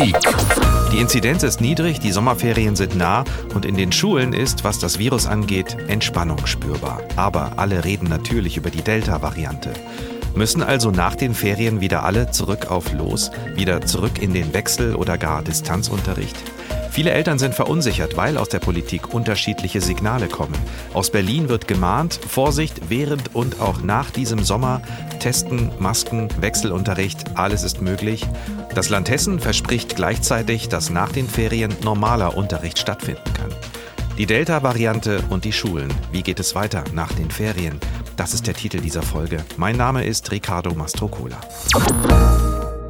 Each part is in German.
Politik. Die Inzidenz ist niedrig, die Sommerferien sind nah und in den Schulen ist, was das Virus angeht, Entspannung spürbar. Aber alle reden natürlich über die Delta-Variante. Müssen also nach den Ferien wieder alle zurück auf Los, wieder zurück in den Wechsel oder gar Distanzunterricht? Viele Eltern sind verunsichert, weil aus der Politik unterschiedliche Signale kommen. Aus Berlin wird gemahnt, Vorsicht während und auch nach diesem Sommer, Testen, Masken, Wechselunterricht, alles ist möglich. Das Land Hessen verspricht gleichzeitig, dass nach den Ferien normaler Unterricht stattfinden kann. Die Delta-Variante und die Schulen. Wie geht es weiter nach den Ferien? Das ist der Titel dieser Folge. Mein Name ist Ricardo Mastrocola.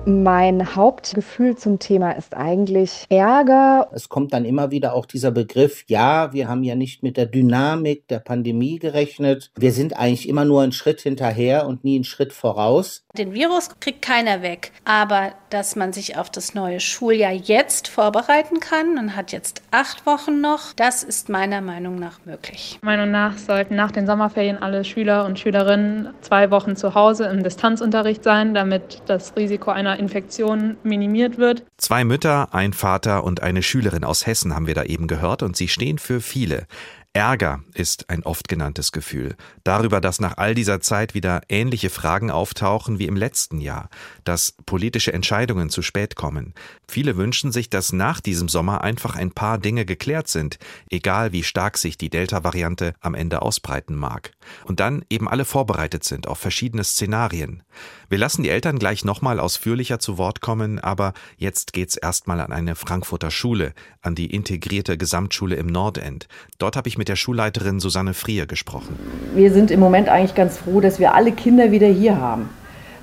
Mein Hauptgefühl zum Thema ist eigentlich Ärger. Es kommt dann immer wieder auch dieser Begriff, ja, wir haben ja nicht mit der Dynamik der Pandemie gerechnet. Wir sind eigentlich immer nur einen Schritt hinterher und nie einen Schritt voraus. Den Virus kriegt keiner weg, aber dass man sich auf das neue Schuljahr jetzt vorbereiten kann und hat jetzt acht Wochen noch, das ist meiner Meinung nach möglich. Meiner Meinung nach sollten nach den Sommerferien alle Schüler und Schülerinnen zwei Wochen zu Hause im Distanzunterricht sein, damit das Risiko einer Infektion minimiert wird. Zwei Mütter, ein Vater und eine Schülerin aus Hessen haben wir da eben gehört und sie stehen für viele. Ärger ist ein oft genanntes Gefühl. Darüber, dass nach all dieser Zeit wieder ähnliche Fragen auftauchen wie im letzten Jahr, dass politische Entscheidungen zu spät kommen. Viele wünschen sich, dass nach diesem Sommer einfach ein paar Dinge geklärt sind, egal wie stark sich die Delta-Variante am Ende ausbreiten mag. Und dann eben alle vorbereitet sind auf verschiedene Szenarien. Wir lassen die Eltern gleich nochmal ausführlicher zu Wort kommen, aber jetzt geht's erstmal an eine Frankfurter Schule, an die integrierte Gesamtschule im Nordend. Dort habe ich mit der Schulleiterin Susanne Frier gesprochen. Wir sind im Moment eigentlich ganz froh, dass wir alle Kinder wieder hier haben.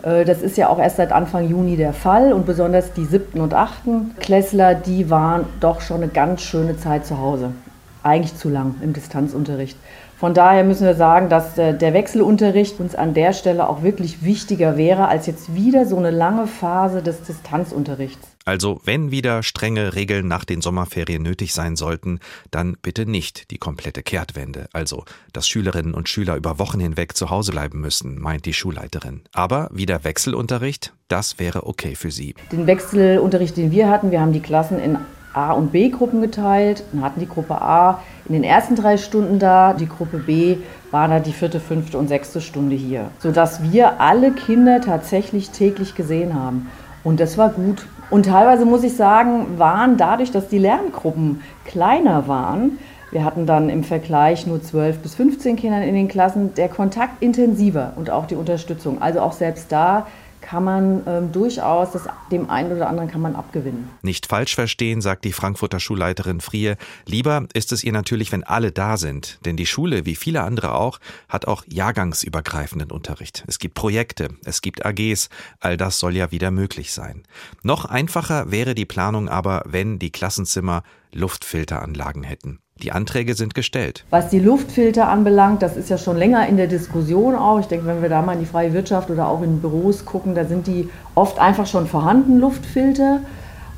Äh, das ist ja auch erst seit Anfang Juni der Fall und besonders die siebten und achten Klässler, die waren doch schon eine ganz schöne Zeit zu Hause. Eigentlich zu lang im Distanzunterricht. Von daher müssen wir sagen, dass äh, der Wechselunterricht uns an der Stelle auch wirklich wichtiger wäre als jetzt wieder so eine lange Phase des Distanzunterrichts. Also wenn wieder strenge Regeln nach den Sommerferien nötig sein sollten, dann bitte nicht die komplette Kehrtwende, also dass Schülerinnen und Schüler über Wochen hinweg zu Hause bleiben müssen, meint die Schulleiterin. Aber wieder Wechselunterricht, das wäre okay für sie. Den Wechselunterricht, den wir hatten, wir haben die Klassen in A- und B-Gruppen geteilt. Dann hatten die Gruppe A in den ersten drei Stunden da, die Gruppe B war da die vierte, fünfte und sechste Stunde hier, sodass wir alle Kinder tatsächlich täglich gesehen haben. Und das war gut. Und teilweise muss ich sagen, waren dadurch, dass die Lerngruppen kleiner waren, wir hatten dann im Vergleich nur 12 bis 15 Kinder in den Klassen, der Kontakt intensiver und auch die Unterstützung. Also auch selbst da kann man ähm, durchaus, das, dem einen oder anderen kann man abgewinnen. Nicht falsch verstehen, sagt die Frankfurter Schulleiterin Frier. Lieber ist es ihr natürlich, wenn alle da sind. Denn die Schule, wie viele andere auch, hat auch jahrgangsübergreifenden Unterricht. Es gibt Projekte, es gibt AGs. All das soll ja wieder möglich sein. Noch einfacher wäre die Planung aber, wenn die Klassenzimmer Luftfilteranlagen hätten. Die Anträge sind gestellt. Was die Luftfilter anbelangt, das ist ja schon länger in der Diskussion auch. Ich denke, wenn wir da mal in die freie Wirtschaft oder auch in Büros gucken, da sind die oft einfach schon vorhanden, Luftfilter.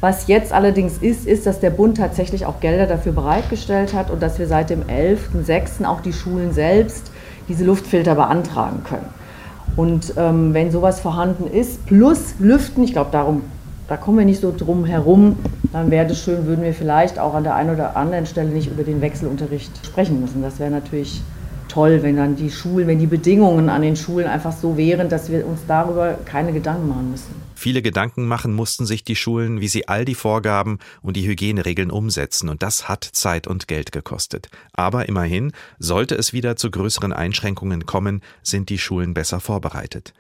Was jetzt allerdings ist, ist, dass der Bund tatsächlich auch Gelder dafür bereitgestellt hat und dass wir seit dem 11.06. auch die Schulen selbst diese Luftfilter beantragen können. Und ähm, wenn sowas vorhanden ist, plus Lüften, ich glaube, darum da kommen wir nicht so drum herum, dann wäre es schön, würden wir vielleicht auch an der einen oder anderen Stelle nicht über den Wechselunterricht sprechen müssen. Das wäre natürlich toll, wenn dann die Schulen, wenn die Bedingungen an den Schulen einfach so wären, dass wir uns darüber keine Gedanken machen müssen. Viele Gedanken machen mussten sich die Schulen, wie sie all die Vorgaben und die Hygieneregeln umsetzen, und das hat Zeit und Geld gekostet. Aber immerhin, sollte es wieder zu größeren Einschränkungen kommen, sind die Schulen besser vorbereitet.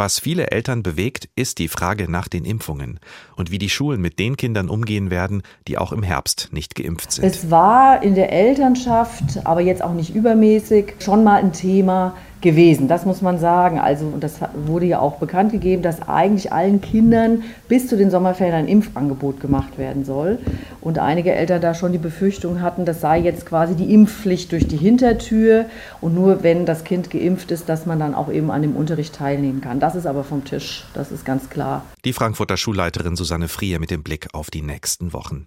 Was viele Eltern bewegt, ist die Frage nach den Impfungen und wie die Schulen mit den Kindern umgehen werden, die auch im Herbst nicht geimpft sind. Es war in der Elternschaft, aber jetzt auch nicht übermäßig, schon mal ein Thema, gewesen. Das muss man sagen. Also das wurde ja auch bekannt gegeben, dass eigentlich allen Kindern bis zu den Sommerferien ein Impfangebot gemacht werden soll. Und einige Eltern da schon die Befürchtung hatten, das sei jetzt quasi die Impfpflicht durch die Hintertür und nur wenn das Kind geimpft ist, dass man dann auch eben an dem Unterricht teilnehmen kann. Das ist aber vom Tisch, das ist ganz klar. Die Frankfurter Schulleiterin Susanne Frier mit dem Blick auf die nächsten Wochen.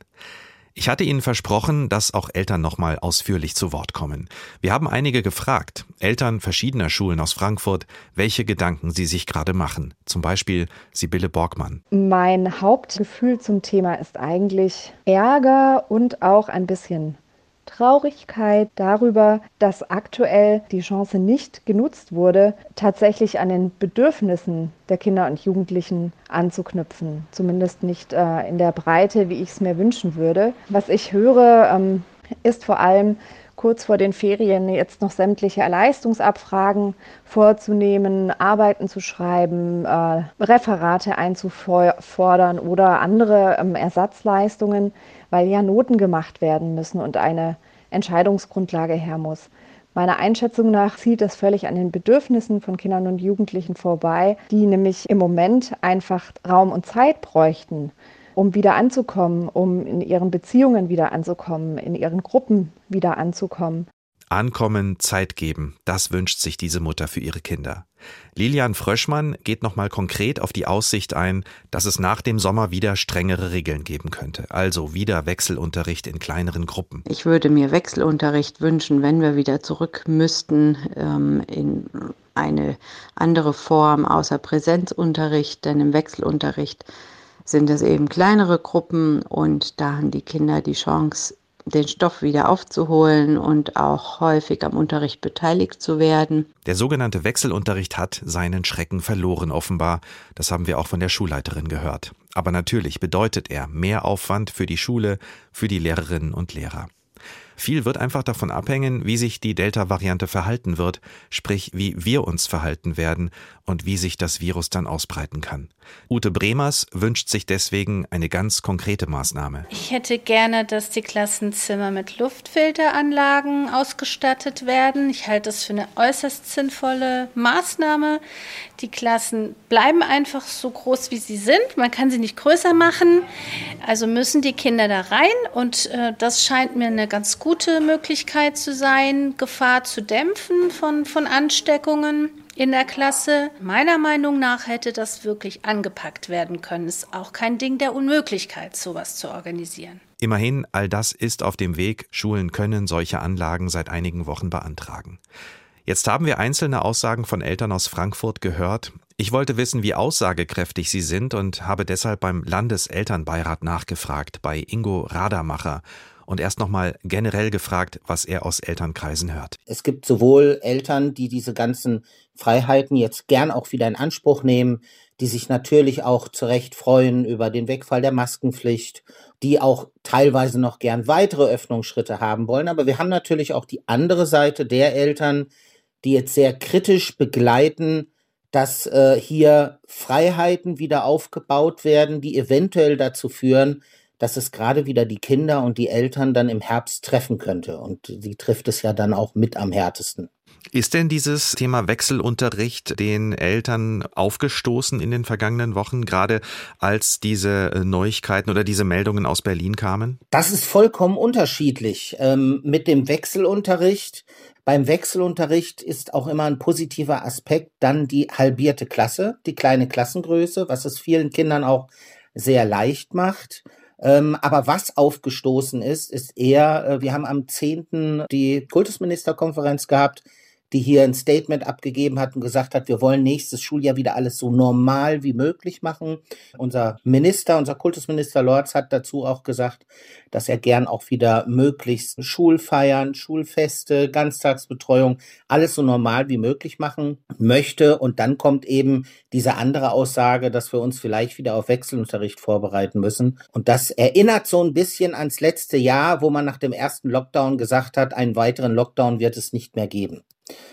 Ich hatte Ihnen versprochen, dass auch Eltern nochmal ausführlich zu Wort kommen. Wir haben einige gefragt, Eltern verschiedener Schulen aus Frankfurt, welche Gedanken sie sich gerade machen. Zum Beispiel Sibylle Borgmann. Mein Hauptgefühl zum Thema ist eigentlich Ärger und auch ein bisschen Traurigkeit darüber, dass aktuell die Chance nicht genutzt wurde, tatsächlich an den Bedürfnissen der Kinder und Jugendlichen anzuknüpfen. Zumindest nicht äh, in der Breite, wie ich es mir wünschen würde. Was ich höre, ähm, ist vor allem kurz vor den Ferien jetzt noch sämtliche Leistungsabfragen vorzunehmen, Arbeiten zu schreiben, äh, Referate einzufordern oder andere ähm, Ersatzleistungen, weil ja Noten gemacht werden müssen und eine Entscheidungsgrundlage her muss. Meiner Einschätzung nach zieht das völlig an den Bedürfnissen von Kindern und Jugendlichen vorbei, die nämlich im Moment einfach Raum und Zeit bräuchten, um wieder anzukommen, um in ihren Beziehungen wieder anzukommen, in ihren Gruppen wieder anzukommen. Ankommen, Zeit geben, das wünscht sich diese Mutter für ihre Kinder. Lilian Fröschmann geht nochmal konkret auf die Aussicht ein, dass es nach dem Sommer wieder strengere Regeln geben könnte, also wieder Wechselunterricht in kleineren Gruppen. Ich würde mir Wechselunterricht wünschen, wenn wir wieder zurück müssten ähm, in eine andere Form außer Präsenzunterricht, denn im Wechselunterricht sind es eben kleinere Gruppen und da haben die Kinder die Chance, den Stoff wieder aufzuholen und auch häufig am Unterricht beteiligt zu werden. Der sogenannte Wechselunterricht hat seinen Schrecken verloren offenbar. Das haben wir auch von der Schulleiterin gehört. Aber natürlich bedeutet er mehr Aufwand für die Schule, für die Lehrerinnen und Lehrer. Viel wird einfach davon abhängen, wie sich die Delta-Variante verhalten wird, sprich wie wir uns verhalten werden und wie sich das Virus dann ausbreiten kann. Ute Bremers wünscht sich deswegen eine ganz konkrete Maßnahme. Ich hätte gerne, dass die Klassenzimmer mit Luftfilteranlagen ausgestattet werden. Ich halte das für eine äußerst sinnvolle Maßnahme. Die Klassen bleiben einfach so groß, wie sie sind. Man kann sie nicht größer machen. Also müssen die Kinder da rein und äh, das scheint mir eine ganz gute gute Möglichkeit zu sein, Gefahr zu dämpfen von, von Ansteckungen in der Klasse. Meiner Meinung nach hätte das wirklich angepackt werden können. Ist auch kein Ding der Unmöglichkeit, sowas zu organisieren. Immerhin, all das ist auf dem Weg. Schulen können solche Anlagen seit einigen Wochen beantragen. Jetzt haben wir einzelne Aussagen von Eltern aus Frankfurt gehört. Ich wollte wissen, wie aussagekräftig sie sind und habe deshalb beim Landeselternbeirat nachgefragt, bei Ingo Radermacher und erst nochmal generell gefragt, was er aus Elternkreisen hört. Es gibt sowohl Eltern, die diese ganzen Freiheiten jetzt gern auch wieder in Anspruch nehmen, die sich natürlich auch zu Recht freuen über den Wegfall der Maskenpflicht, die auch teilweise noch gern weitere Öffnungsschritte haben wollen. Aber wir haben natürlich auch die andere Seite der Eltern, die jetzt sehr kritisch begleiten, dass äh, hier Freiheiten wieder aufgebaut werden, die eventuell dazu führen, dass es gerade wieder die Kinder und die Eltern dann im Herbst treffen könnte. Und sie trifft es ja dann auch mit am härtesten. Ist denn dieses Thema Wechselunterricht den Eltern aufgestoßen in den vergangenen Wochen, gerade als diese äh, Neuigkeiten oder diese Meldungen aus Berlin kamen? Das ist vollkommen unterschiedlich. Ähm, mit dem Wechselunterricht, beim Wechselunterricht ist auch immer ein positiver Aspekt dann die halbierte Klasse, die kleine Klassengröße, was es vielen Kindern auch sehr leicht macht. Ähm, aber was aufgestoßen ist, ist eher, äh, wir haben am 10. die Kultusministerkonferenz gehabt, die hier ein Statement abgegeben hat und gesagt hat, wir wollen nächstes Schuljahr wieder alles so normal wie möglich machen. Unser Minister, unser Kultusminister Lorz hat dazu auch gesagt, dass er gern auch wieder möglichst Schulfeiern, Schulfeste, Ganztagsbetreuung, alles so normal wie möglich machen möchte. Und dann kommt eben diese andere Aussage, dass wir uns vielleicht wieder auf Wechselunterricht vorbereiten müssen. Und das erinnert so ein bisschen ans letzte Jahr, wo man nach dem ersten Lockdown gesagt hat, einen weiteren Lockdown wird es nicht mehr geben.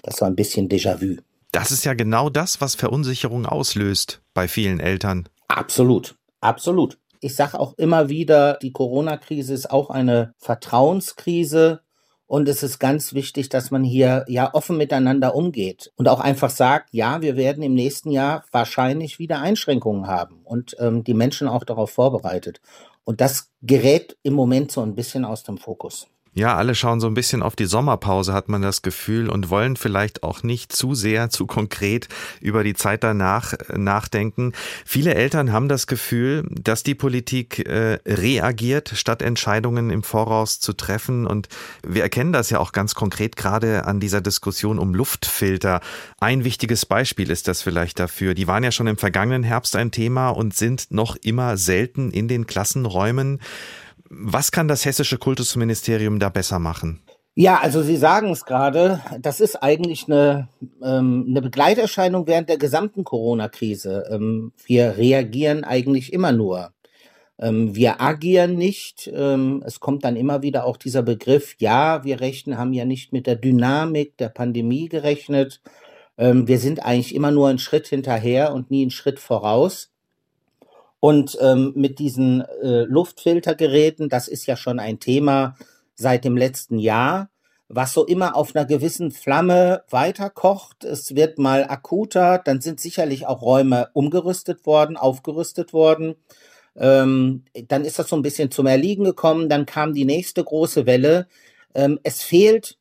Das war ein bisschen Déjà-vu. Das ist ja genau das, was Verunsicherung auslöst bei vielen Eltern. Absolut, absolut. Ich sage auch immer wieder, die Corona-Krise ist auch eine Vertrauenskrise. Und es ist ganz wichtig, dass man hier ja offen miteinander umgeht und auch einfach sagt, ja, wir werden im nächsten Jahr wahrscheinlich wieder Einschränkungen haben und ähm, die Menschen auch darauf vorbereitet. Und das gerät im Moment so ein bisschen aus dem Fokus. Ja, alle schauen so ein bisschen auf die Sommerpause, hat man das Gefühl, und wollen vielleicht auch nicht zu sehr, zu konkret über die Zeit danach äh, nachdenken. Viele Eltern haben das Gefühl, dass die Politik äh, reagiert, statt Entscheidungen im Voraus zu treffen. Und wir erkennen das ja auch ganz konkret gerade an dieser Diskussion um Luftfilter. Ein wichtiges Beispiel ist das vielleicht dafür. Die waren ja schon im vergangenen Herbst ein Thema und sind noch immer selten in den Klassenräumen. Was kann das hessische Kultusministerium da besser machen? Ja, also Sie sagen es gerade, das ist eigentlich eine, ähm, eine Begleiterscheinung während der gesamten Corona-Krise. Ähm, wir reagieren eigentlich immer nur. Ähm, wir agieren nicht. Ähm, es kommt dann immer wieder auch dieser Begriff, ja, wir rechnen, haben ja nicht mit der Dynamik der Pandemie gerechnet. Ähm, wir sind eigentlich immer nur einen Schritt hinterher und nie einen Schritt voraus. Und ähm, mit diesen äh, Luftfiltergeräten, das ist ja schon ein Thema seit dem letzten Jahr, was so immer auf einer gewissen Flamme weiterkocht. Es wird mal akuter, dann sind sicherlich auch Räume umgerüstet worden, aufgerüstet worden. Ähm, dann ist das so ein bisschen zum Erliegen gekommen, dann kam die nächste große Welle. Ähm, es fehlt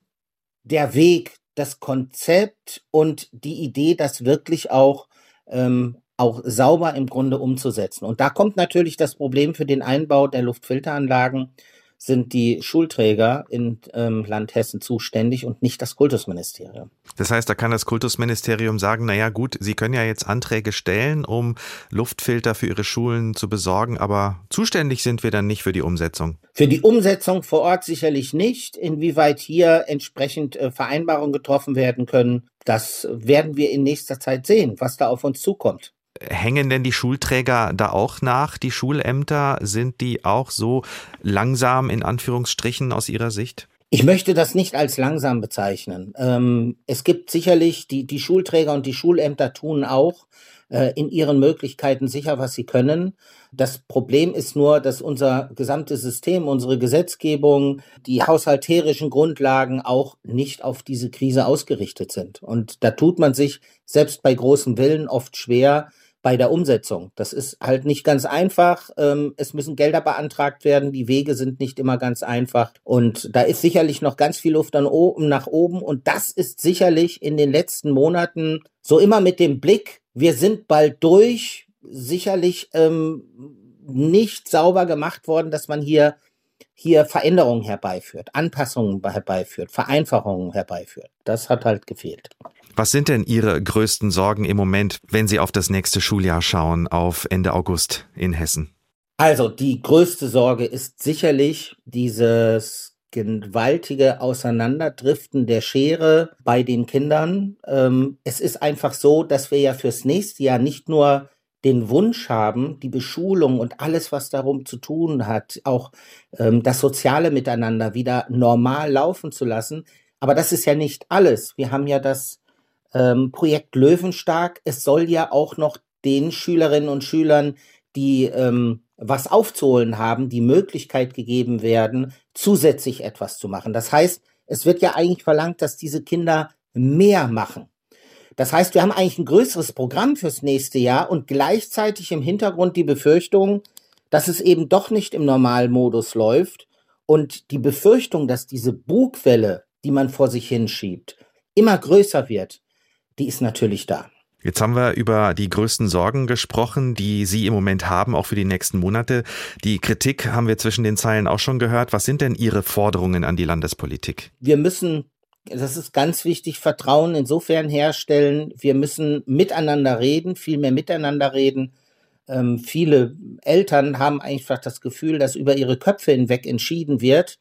der Weg, das Konzept und die Idee, das wirklich auch ähm, auch sauber im Grunde umzusetzen. Und da kommt natürlich das Problem für den Einbau der Luftfilteranlagen, sind die Schulträger im ähm, Land Hessen zuständig und nicht das Kultusministerium. Das heißt, da kann das Kultusministerium sagen, naja gut, Sie können ja jetzt Anträge stellen, um Luftfilter für Ihre Schulen zu besorgen, aber zuständig sind wir dann nicht für die Umsetzung. Für die Umsetzung vor Ort sicherlich nicht. Inwieweit hier entsprechend äh, Vereinbarungen getroffen werden können, das werden wir in nächster Zeit sehen, was da auf uns zukommt. Hängen denn die Schulträger da auch nach? Die Schulämter, sind die auch so langsam in Anführungsstrichen aus Ihrer Sicht? Ich möchte das nicht als langsam bezeichnen. Ähm, es gibt sicherlich, die, die Schulträger und die Schulämter tun auch äh, in ihren Möglichkeiten sicher, was sie können. Das Problem ist nur, dass unser gesamtes System, unsere Gesetzgebung, die haushalterischen Grundlagen auch nicht auf diese Krise ausgerichtet sind. Und da tut man sich selbst bei großem Willen oft schwer, bei der Umsetzung. Das ist halt nicht ganz einfach. Ähm, es müssen Gelder beantragt werden. Die Wege sind nicht immer ganz einfach. Und da ist sicherlich noch ganz viel Luft oben nach oben. Und das ist sicherlich in den letzten Monaten so immer mit dem Blick, wir sind bald durch, sicherlich ähm, nicht sauber gemacht worden, dass man hier hier Veränderungen herbeiführt, Anpassungen herbeiführt, Vereinfachungen herbeiführt. Das hat halt gefehlt. Was sind denn Ihre größten Sorgen im Moment, wenn Sie auf das nächste Schuljahr schauen, auf Ende August in Hessen? Also die größte Sorge ist sicherlich dieses gewaltige Auseinanderdriften der Schere bei den Kindern. Ähm, es ist einfach so, dass wir ja fürs nächste Jahr nicht nur den Wunsch haben, die Beschulung und alles, was darum zu tun hat, auch ähm, das soziale Miteinander wieder normal laufen zu lassen. Aber das ist ja nicht alles. Wir haben ja das ähm, Projekt Löwenstark. Es soll ja auch noch den Schülerinnen und Schülern, die ähm, was aufzuholen haben, die Möglichkeit gegeben werden, zusätzlich etwas zu machen. Das heißt, es wird ja eigentlich verlangt, dass diese Kinder mehr machen. Das heißt, wir haben eigentlich ein größeres Programm fürs nächste Jahr und gleichzeitig im Hintergrund die Befürchtung, dass es eben doch nicht im Normalmodus läuft und die Befürchtung, dass diese Bugwelle, die man vor sich hinschiebt, immer größer wird, die ist natürlich da. Jetzt haben wir über die größten Sorgen gesprochen, die Sie im Moment haben, auch für die nächsten Monate. Die Kritik haben wir zwischen den Zeilen auch schon gehört. Was sind denn Ihre Forderungen an die Landespolitik? Wir müssen, das ist ganz wichtig, Vertrauen insofern herstellen. Wir müssen miteinander reden, viel mehr miteinander reden. Ähm, viele Eltern haben einfach das Gefühl, dass über ihre Köpfe hinweg entschieden wird,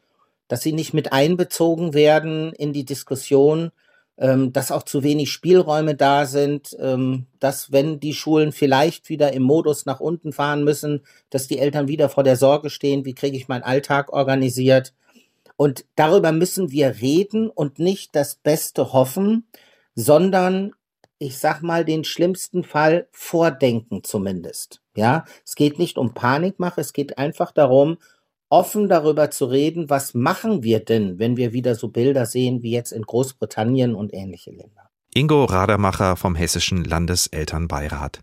dass sie nicht mit einbezogen werden in die Diskussion ähm, dass auch zu wenig Spielräume da sind, ähm, dass wenn die Schulen vielleicht wieder im Modus nach unten fahren müssen, dass die Eltern wieder vor der Sorge stehen, wie kriege ich meinen Alltag organisiert. Und darüber müssen wir reden und nicht das Beste hoffen, sondern ich sag mal, den schlimmsten Fall vordenken zumindest. Ja, es geht nicht um Panikmache, es geht einfach darum, offen darüber zu reden, was machen wir denn, wenn wir wieder so Bilder sehen wie jetzt in Großbritannien und ähnliche Länder. Ingo Radermacher vom Hessischen Landeselternbeirat.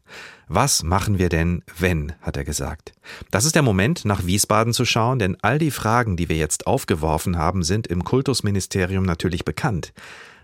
Was machen wir denn, wenn, hat er gesagt. Das ist der Moment, nach Wiesbaden zu schauen, denn all die Fragen, die wir jetzt aufgeworfen haben, sind im Kultusministerium natürlich bekannt.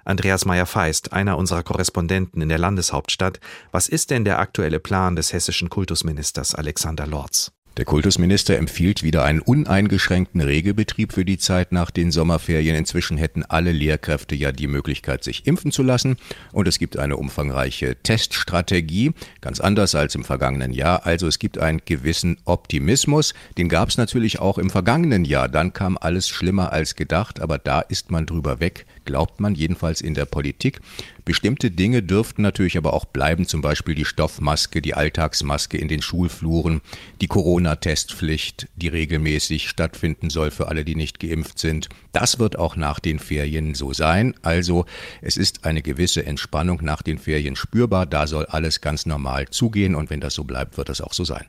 Andreas Meyer-Feist, einer unserer Korrespondenten in der Landeshauptstadt. Was ist denn der aktuelle Plan des hessischen Kultusministers Alexander Lorz? Der Kultusminister empfiehlt wieder einen uneingeschränkten Regelbetrieb für die Zeit nach den Sommerferien. Inzwischen hätten alle Lehrkräfte ja die Möglichkeit, sich impfen zu lassen. Und es gibt eine umfangreiche Teststrategie, ganz anders als im vergangenen Jahr. Also es gibt einen gewissen Optimismus. Den gab es natürlich auch im vergangenen Jahr. Dann kam alles schlimmer als gedacht, aber da ist man drüber weg, glaubt man jedenfalls in der Politik. Bestimmte Dinge dürften natürlich aber auch bleiben, zum Beispiel die Stoffmaske, die Alltagsmaske in den Schulfluren, die Corona-Testpflicht, die regelmäßig stattfinden soll für alle, die nicht geimpft sind. Das wird auch nach den Ferien so sein. Also es ist eine gewisse Entspannung nach den Ferien spürbar. Da soll alles ganz normal zugehen und wenn das so bleibt, wird das auch so sein.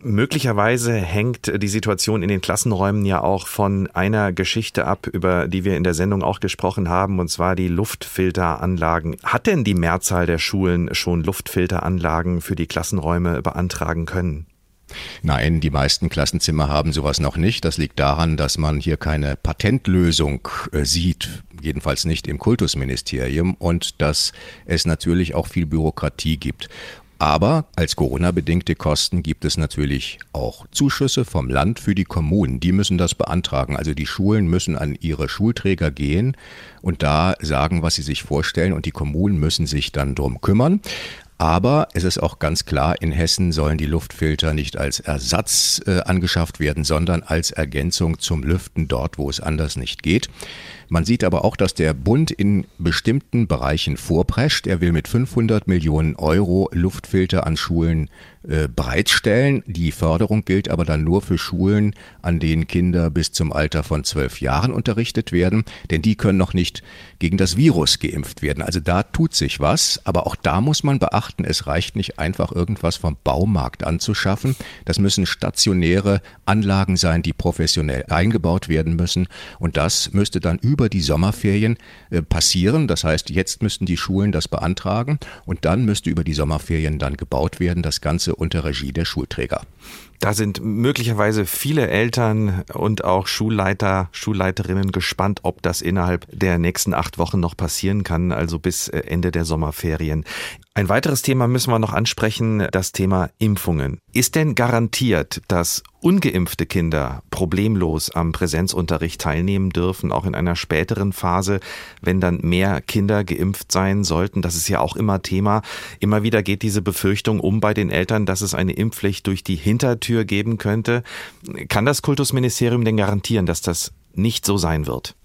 Möglicherweise hängt die Situation in den Klassenräumen ja auch von einer Geschichte ab, über die wir in der Sendung auch gesprochen haben, und zwar die Luftfilteranlagen. Hat denn die Mehrzahl der Schulen schon Luftfilteranlagen für die Klassenräume beantragen können? Nein, die meisten Klassenzimmer haben sowas noch nicht. Das liegt daran, dass man hier keine Patentlösung äh, sieht, jedenfalls nicht im Kultusministerium und dass es natürlich auch viel Bürokratie gibt. Aber als Corona-bedingte Kosten gibt es natürlich auch Zuschüsse vom Land für die Kommunen. Die müssen das beantragen. Also die Schulen müssen an ihre Schulträger gehen und da sagen, was sie sich vorstellen und die Kommunen müssen sich dann drum kümmern. Aber es ist auch ganz klar, in Hessen sollen die Luftfilter nicht als Ersatz äh, angeschafft werden, sondern als Ergänzung zum Lüften dort, wo es anders nicht geht. Man sieht aber auch, dass der Bund in bestimmten Bereichen vorprescht. Er will mit 500 Millionen Euro Luftfilter an Schulen äh, bereitstellen. Die Förderung gilt aber dann nur für Schulen, an denen Kinder bis zum Alter von zwölf Jahren unterrichtet werden, denn die können noch nicht gegen das Virus geimpft werden. Also da tut sich was, aber auch da muss man beachten, es reicht nicht einfach irgendwas vom Baumarkt anzuschaffen. Das müssen stationäre Anlagen sein, die professionell eingebaut werden müssen und das müsste dann über die Sommerferien äh, passieren. Das heißt, jetzt müssten die Schulen das beantragen und dann müsste über die Sommerferien dann gebaut werden. Das Ganze unter Regie der Schulträger. Da sind möglicherweise viele Eltern und auch Schulleiter, Schulleiterinnen gespannt, ob das innerhalb der nächsten acht Wochen noch passieren kann, also bis äh, Ende der Sommerferien. Ein weiteres Thema müssen wir noch ansprechen, das Thema Impfungen. Ist denn garantiert, dass ungeimpfte Kinder problemlos am Präsenzunterricht teilnehmen dürfen, auch in einer späteren Phase, wenn dann mehr Kinder geimpft sein sollten? Das ist ja auch immer Thema. Immer wieder geht diese Befürchtung um bei den Eltern, dass es eine Impfpflicht durch die Hintertür geben könnte. Kann das Kultusministerium denn garantieren, dass das nicht so sein wird?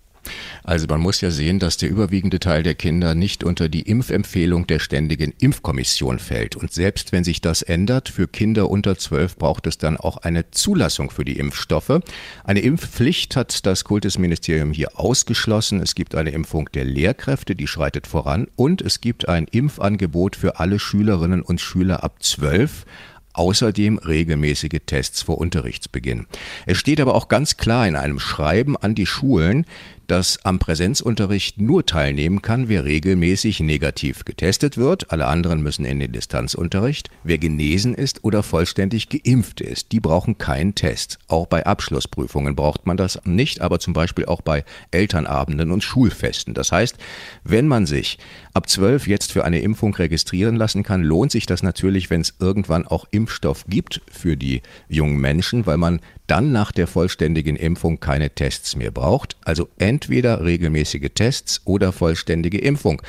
Also man muss ja sehen, dass der überwiegende Teil der Kinder nicht unter die Impfempfehlung der Ständigen Impfkommission fällt. Und selbst wenn sich das ändert, für Kinder unter zwölf braucht es dann auch eine Zulassung für die Impfstoffe. Eine Impfpflicht hat das Kultusministerium hier ausgeschlossen. Es gibt eine Impfung der Lehrkräfte, die schreitet voran. Und es gibt ein Impfangebot für alle Schülerinnen und Schüler ab zwölf außerdem regelmäßige Tests vor Unterrichtsbeginn. Es steht aber auch ganz klar in einem Schreiben an die Schulen, dass am Präsenzunterricht nur teilnehmen kann, wer regelmäßig negativ getestet wird. Alle anderen müssen in den Distanzunterricht. Wer genesen ist oder vollständig geimpft ist, die brauchen keinen Test. Auch bei Abschlussprüfungen braucht man das nicht, aber zum Beispiel auch bei Elternabenden und Schulfesten. Das heißt, wenn man sich ab zwölf jetzt für eine Impfung registrieren lassen kann, lohnt sich das natürlich, wenn es irgendwann auch Impfstoff gibt für die jungen Menschen, weil man dann nach der vollständigen Impfung keine Tests mehr braucht. Also entweder regelmäßige Tests oder vollständige Impfung.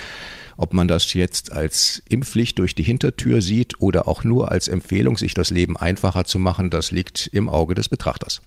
Ob man das jetzt als Impfpflicht durch die Hintertür sieht oder auch nur als Empfehlung, sich das Leben einfacher zu machen, das liegt im Auge des Betrachters.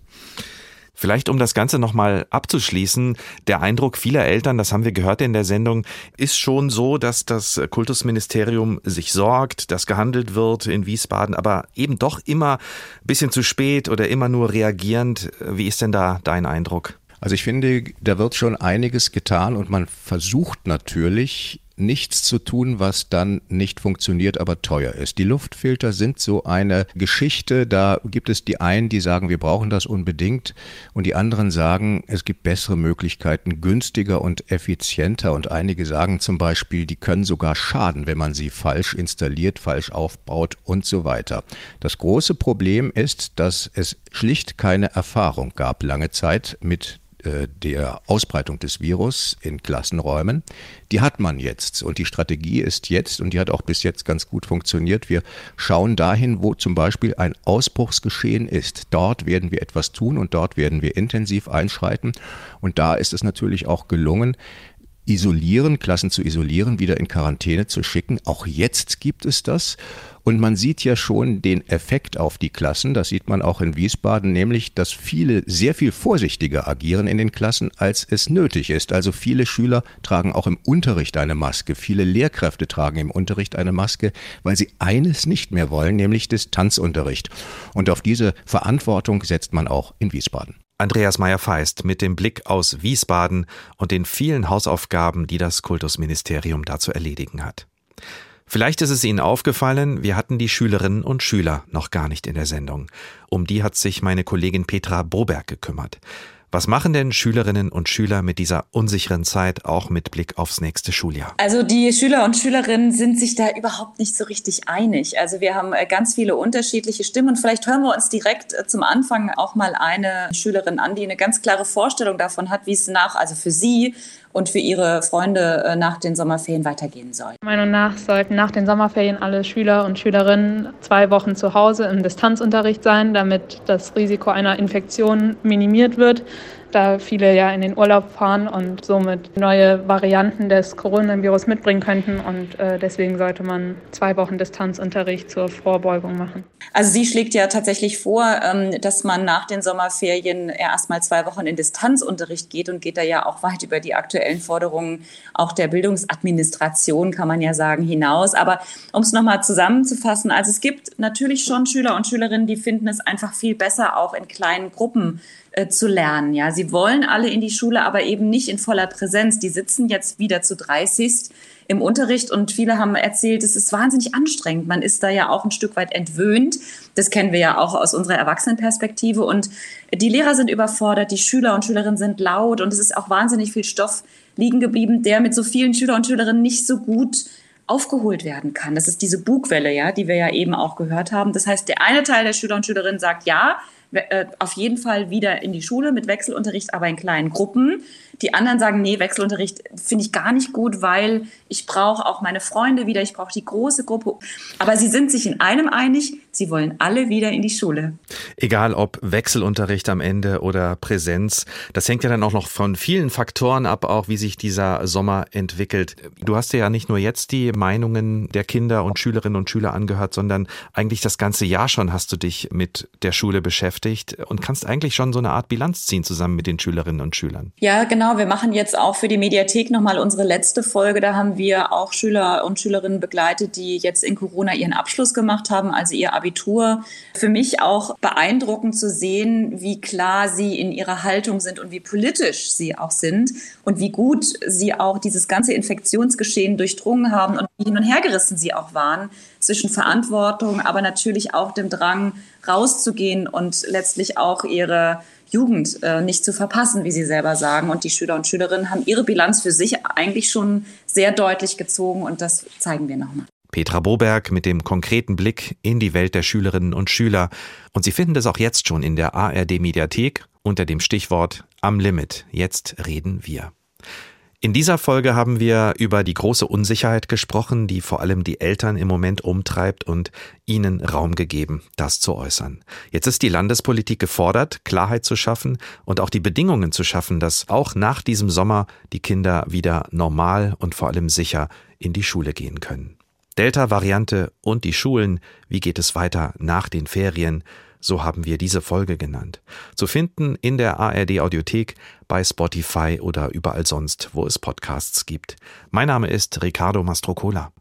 Vielleicht um das Ganze nochmal abzuschließen, der Eindruck vieler Eltern, das haben wir gehört in der Sendung, ist schon so, dass das Kultusministerium sich sorgt, dass gehandelt wird in Wiesbaden, aber eben doch immer ein bisschen zu spät oder immer nur reagierend. Wie ist denn da dein Eindruck? Also ich finde, da wird schon einiges getan und man versucht natürlich nichts zu tun, was dann nicht funktioniert, aber teuer ist. Die Luftfilter sind so eine Geschichte, da gibt es die einen, die sagen, wir brauchen das unbedingt und die anderen sagen, es gibt bessere Möglichkeiten, günstiger und effizienter und einige sagen zum Beispiel, die können sogar schaden, wenn man sie falsch installiert, falsch aufbaut und so weiter. Das große Problem ist, dass es schlicht keine Erfahrung gab lange Zeit mit der Ausbreitung des Virus in Klassenräumen, die hat man jetzt. Und die Strategie ist jetzt, und die hat auch bis jetzt ganz gut funktioniert, wir schauen dahin, wo zum Beispiel ein Ausbruchsgeschehen ist. Dort werden wir etwas tun und dort werden wir intensiv einschreiten. Und da ist es natürlich auch gelungen, isolieren, Klassen zu isolieren, wieder in Quarantäne zu schicken. Auch jetzt gibt es das. Und man sieht ja schon den Effekt auf die Klassen, das sieht man auch in Wiesbaden, nämlich, dass viele sehr viel vorsichtiger agieren in den Klassen, als es nötig ist. Also viele Schüler tragen auch im Unterricht eine Maske, viele Lehrkräfte tragen im Unterricht eine Maske, weil sie eines nicht mehr wollen, nämlich Distanzunterricht. Und auf diese Verantwortung setzt man auch in Wiesbaden. Andreas Meyer-Feist mit dem Blick aus Wiesbaden und den vielen Hausaufgaben, die das Kultusministerium da zu erledigen hat. Vielleicht ist es Ihnen aufgefallen, wir hatten die Schülerinnen und Schüler noch gar nicht in der Sendung. Um die hat sich meine Kollegin Petra Boberg gekümmert. Was machen denn Schülerinnen und Schüler mit dieser unsicheren Zeit, auch mit Blick aufs nächste Schuljahr? Also die Schüler und Schülerinnen sind sich da überhaupt nicht so richtig einig. Also wir haben äh, ganz viele unterschiedliche Stimmen und vielleicht hören wir uns direkt äh, zum Anfang auch mal eine Schülerin an, die eine ganz klare Vorstellung davon hat, wie es nach, also für sie und für ihre Freunde äh, nach den Sommerferien weitergehen soll. Meiner Meinung nach sollten nach den Sommerferien alle Schüler und Schülerinnen zwei Wochen zu Hause im Distanzunterricht sein, damit das Risiko einer Infektion minimiert wird da viele ja in den Urlaub fahren und somit neue Varianten des Coronavirus mitbringen könnten. Und äh, deswegen sollte man zwei Wochen Distanzunterricht zur Vorbeugung machen. Also sie schlägt ja tatsächlich vor, ähm, dass man nach den Sommerferien erst mal zwei Wochen in Distanzunterricht geht und geht da ja auch weit über die aktuellen Forderungen auch der Bildungsadministration, kann man ja sagen, hinaus. Aber um es nochmal zusammenzufassen, also es gibt natürlich schon Schüler und Schülerinnen, die finden es einfach viel besser, auch in kleinen Gruppen äh, zu lernen. Ja, sie wollen alle in die Schule, aber eben nicht in voller Präsenz. Die sitzen jetzt wieder zu 30 im Unterricht und viele haben erzählt, es ist wahnsinnig anstrengend. Man ist da ja auch ein Stück weit entwöhnt. Das kennen wir ja auch aus unserer Erwachsenenperspektive und die Lehrer sind überfordert, die Schüler und Schülerinnen sind laut und es ist auch wahnsinnig viel Stoff liegen geblieben, der mit so vielen Schüler und Schülerinnen nicht so gut aufgeholt werden kann. Das ist diese Bugwelle, ja, die wir ja eben auch gehört haben. Das heißt, der eine Teil der Schüler und Schülerinnen sagt, ja, auf jeden Fall wieder in die Schule mit Wechselunterricht, aber in kleinen Gruppen. Die anderen sagen, nee, Wechselunterricht finde ich gar nicht gut, weil ich brauche auch meine Freunde wieder, ich brauche die große Gruppe. Aber sie sind sich in einem einig, sie wollen alle wieder in die Schule. Egal ob Wechselunterricht am Ende oder Präsenz, das hängt ja dann auch noch von vielen Faktoren ab, auch wie sich dieser Sommer entwickelt. Du hast dir ja nicht nur jetzt die Meinungen der Kinder und Schülerinnen und Schüler angehört, sondern eigentlich das ganze Jahr schon hast du dich mit der Schule beschäftigt und kannst eigentlich schon so eine Art Bilanz ziehen zusammen mit den Schülerinnen und Schülern. Ja, genau. Wir machen jetzt auch für die Mediathek nochmal unsere letzte Folge. Da haben wir auch Schüler und Schülerinnen begleitet, die jetzt in Corona ihren Abschluss gemacht haben, also ihr Abitur. Für mich auch beeindruckend zu sehen, wie klar sie in ihrer Haltung sind und wie politisch sie auch sind und wie gut sie auch dieses ganze Infektionsgeschehen durchdrungen haben und wie hin und her gerissen sie auch waren zwischen Verantwortung, aber natürlich auch dem Drang, rauszugehen und letztlich auch ihre Jugend äh, nicht zu verpassen, wie Sie selber sagen. Und die Schüler und Schülerinnen haben ihre Bilanz für sich eigentlich schon sehr deutlich gezogen und das zeigen wir nochmal. Petra Boberg mit dem konkreten Blick in die Welt der Schülerinnen und Schüler. Und Sie finden das auch jetzt schon in der ARD Mediathek unter dem Stichwort Am Limit. Jetzt reden wir. In dieser Folge haben wir über die große Unsicherheit gesprochen, die vor allem die Eltern im Moment umtreibt und ihnen Raum gegeben, das zu äußern. Jetzt ist die Landespolitik gefordert, Klarheit zu schaffen und auch die Bedingungen zu schaffen, dass auch nach diesem Sommer die Kinder wieder normal und vor allem sicher in die Schule gehen können. Delta-Variante und die Schulen, wie geht es weiter nach den Ferien? so haben wir diese Folge genannt. Zu finden in der ARD Audiothek, bei Spotify oder überall sonst, wo es Podcasts gibt. Mein Name ist Ricardo Mastrocola.